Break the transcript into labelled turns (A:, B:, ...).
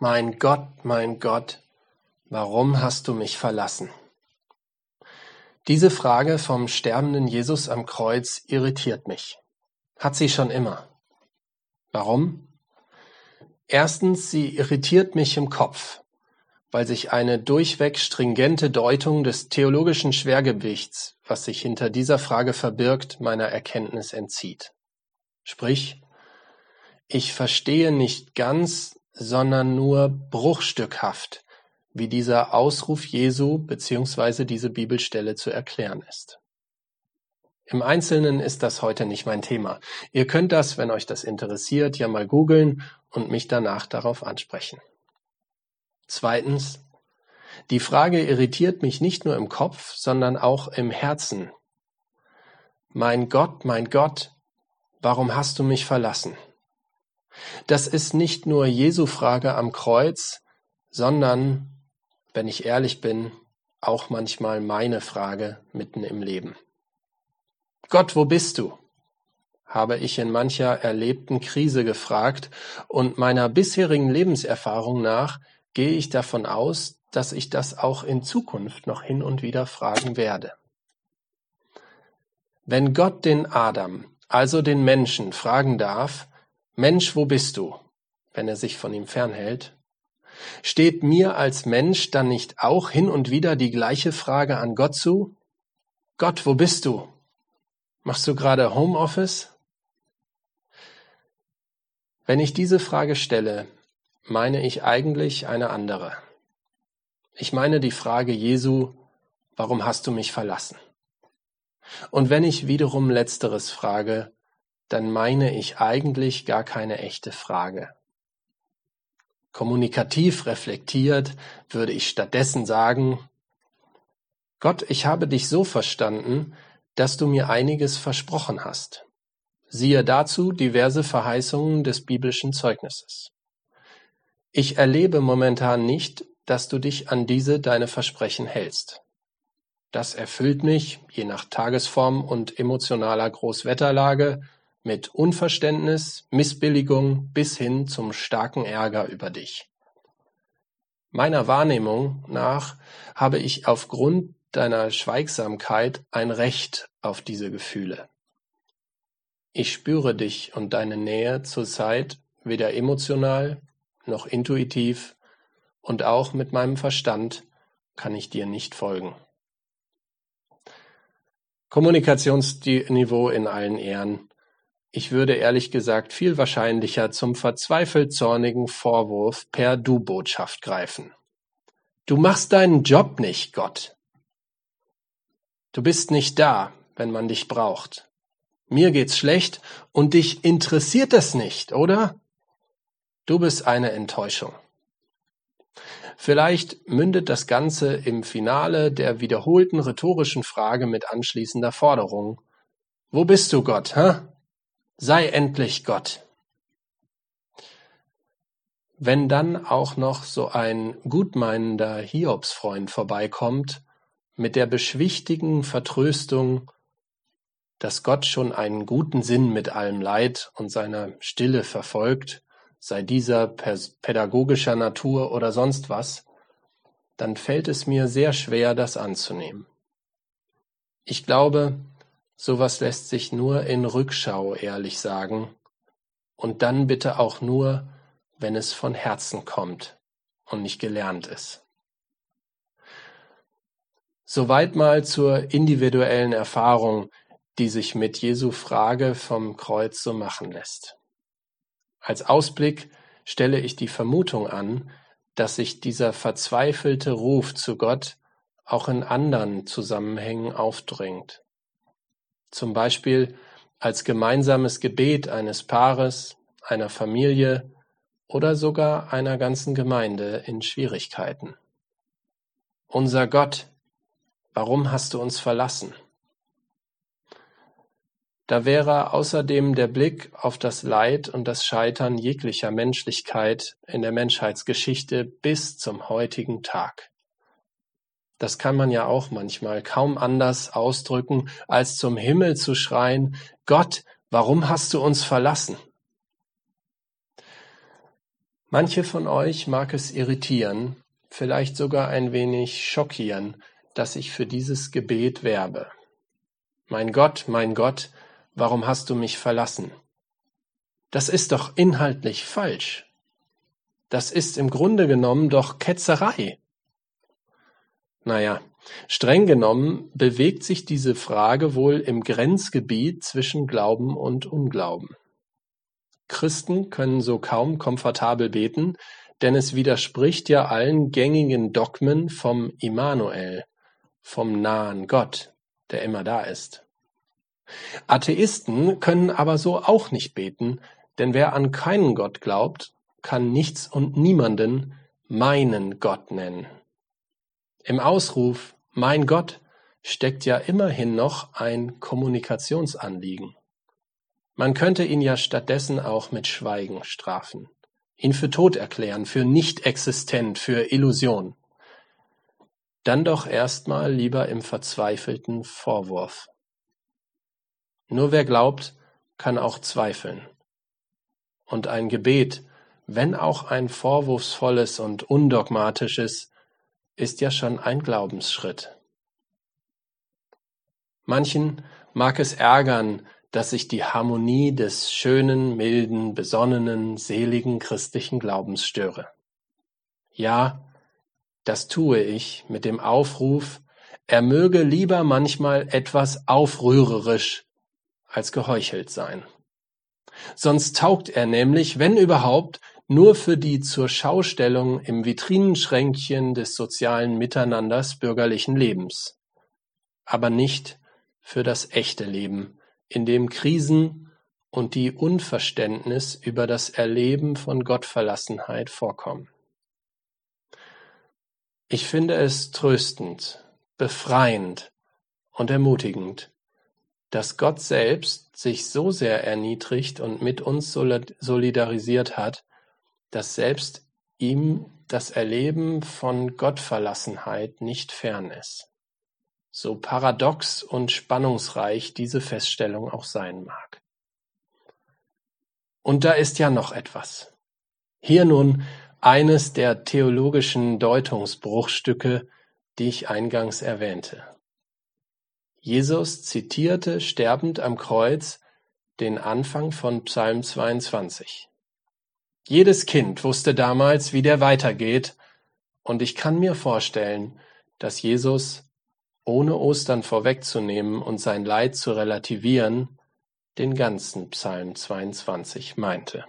A: Mein Gott, mein Gott, warum hast du mich verlassen? Diese Frage vom sterbenden Jesus am Kreuz irritiert mich. Hat sie schon immer. Warum? Erstens, sie irritiert mich im Kopf, weil sich eine durchweg stringente Deutung des theologischen Schwergewichts, was sich hinter dieser Frage verbirgt, meiner Erkenntnis entzieht. Sprich, ich verstehe nicht ganz, sondern nur bruchstückhaft, wie dieser Ausruf Jesu bzw. diese Bibelstelle zu erklären ist. Im Einzelnen ist das heute nicht mein Thema. Ihr könnt das, wenn euch das interessiert, ja mal googeln und mich danach darauf ansprechen. Zweitens, die Frage irritiert mich nicht nur im Kopf, sondern auch im Herzen. Mein Gott, mein Gott, warum hast du mich verlassen? Das ist nicht nur Jesu Frage am Kreuz, sondern, wenn ich ehrlich bin, auch manchmal meine Frage mitten im Leben. Gott, wo bist du? habe ich in mancher erlebten Krise gefragt, und meiner bisherigen Lebenserfahrung nach gehe ich davon aus, dass ich das auch in Zukunft noch hin und wieder fragen werde. Wenn Gott den Adam, also den Menschen, fragen darf, Mensch, wo bist du? Wenn er sich von ihm fernhält. Steht mir als Mensch dann nicht auch hin und wieder die gleiche Frage an Gott zu? Gott, wo bist du? Machst du gerade Homeoffice? Wenn ich diese Frage stelle, meine ich eigentlich eine andere. Ich meine die Frage Jesu, warum hast du mich verlassen? Und wenn ich wiederum letzteres frage, dann meine ich eigentlich gar keine echte Frage. Kommunikativ reflektiert würde ich stattdessen sagen, Gott, ich habe dich so verstanden, dass du mir einiges versprochen hast. Siehe dazu diverse Verheißungen des biblischen Zeugnisses. Ich erlebe momentan nicht, dass du dich an diese deine Versprechen hältst. Das erfüllt mich, je nach Tagesform und emotionaler Großwetterlage, mit Unverständnis, Missbilligung bis hin zum starken Ärger über dich. Meiner Wahrnehmung nach habe ich aufgrund deiner Schweigsamkeit ein Recht auf diese Gefühle. Ich spüre dich und deine Nähe zurzeit weder emotional noch intuitiv und auch mit meinem Verstand kann ich dir nicht folgen. Kommunikationsniveau in allen Ehren. Ich würde ehrlich gesagt viel wahrscheinlicher zum verzweifelt zornigen Vorwurf per Du-Botschaft greifen. Du machst deinen Job nicht, Gott. Du bist nicht da, wenn man dich braucht. Mir geht's schlecht und dich interessiert es nicht, oder? Du bist eine Enttäuschung. Vielleicht mündet das Ganze im Finale der wiederholten rhetorischen Frage mit anschließender Forderung. Wo bist du, Gott, hä? Sei endlich Gott. Wenn dann auch noch so ein gutmeinender Hiobsfreund vorbeikommt, mit der beschwichtigen Vertröstung, dass Gott schon einen guten Sinn mit allem Leid und seiner Stille verfolgt, sei dieser pädagogischer Natur oder sonst was, dann fällt es mir sehr schwer, das anzunehmen. Ich glaube, Sowas lässt sich nur in Rückschau ehrlich sagen, und dann bitte auch nur, wenn es von Herzen kommt und nicht gelernt ist. Soweit mal zur individuellen Erfahrung, die sich mit Jesu Frage vom Kreuz so machen lässt. Als Ausblick stelle ich die Vermutung an, dass sich dieser verzweifelte Ruf zu Gott auch in anderen Zusammenhängen aufdrängt zum Beispiel als gemeinsames Gebet eines Paares, einer Familie oder sogar einer ganzen Gemeinde in Schwierigkeiten. Unser Gott, warum hast du uns verlassen? Da wäre außerdem der Blick auf das Leid und das Scheitern jeglicher Menschlichkeit in der Menschheitsgeschichte bis zum heutigen Tag. Das kann man ja auch manchmal kaum anders ausdrücken, als zum Himmel zu schreien, Gott, warum hast du uns verlassen? Manche von euch mag es irritieren, vielleicht sogar ein wenig schockieren, dass ich für dieses Gebet werbe. Mein Gott, mein Gott, warum hast du mich verlassen? Das ist doch inhaltlich falsch. Das ist im Grunde genommen doch Ketzerei. Naja, streng genommen bewegt sich diese Frage wohl im Grenzgebiet zwischen Glauben und Unglauben. Christen können so kaum komfortabel beten, denn es widerspricht ja allen gängigen Dogmen vom Immanuel, vom nahen Gott, der immer da ist. Atheisten können aber so auch nicht beten, denn wer an keinen Gott glaubt, kann nichts und niemanden meinen Gott nennen. Im Ausruf Mein Gott steckt ja immerhin noch ein Kommunikationsanliegen. Man könnte ihn ja stattdessen auch mit Schweigen strafen, ihn für tot erklären, für nicht existent, für Illusion. Dann doch erstmal lieber im verzweifelten Vorwurf. Nur wer glaubt, kann auch zweifeln. Und ein Gebet, wenn auch ein vorwurfsvolles und undogmatisches, ist ja schon ein Glaubensschritt. Manchen mag es ärgern, dass ich die Harmonie des schönen, milden, besonnenen, seligen christlichen Glaubens störe. Ja, das tue ich mit dem Aufruf, er möge lieber manchmal etwas aufrührerisch als geheuchelt sein. Sonst taugt er nämlich, wenn überhaupt, nur für die zur Schaustellung im Vitrinenschränkchen des sozialen Miteinanders bürgerlichen Lebens, aber nicht für das echte Leben, in dem Krisen und die Unverständnis über das Erleben von Gottverlassenheit vorkommen. Ich finde es tröstend, befreiend und ermutigend, dass Gott selbst sich so sehr erniedrigt und mit uns solidarisiert hat, dass selbst ihm das Erleben von Gottverlassenheit nicht fern ist so paradox und spannungsreich diese Feststellung auch sein mag. Und da ist ja noch etwas. Hier nun eines der theologischen Deutungsbruchstücke, die ich eingangs erwähnte. Jesus zitierte sterbend am Kreuz den Anfang von Psalm 22. Jedes Kind wusste damals, wie der weitergeht, und ich kann mir vorstellen, dass Jesus ohne Ostern vorwegzunehmen und sein Leid zu relativieren, den ganzen Psalm 22 meinte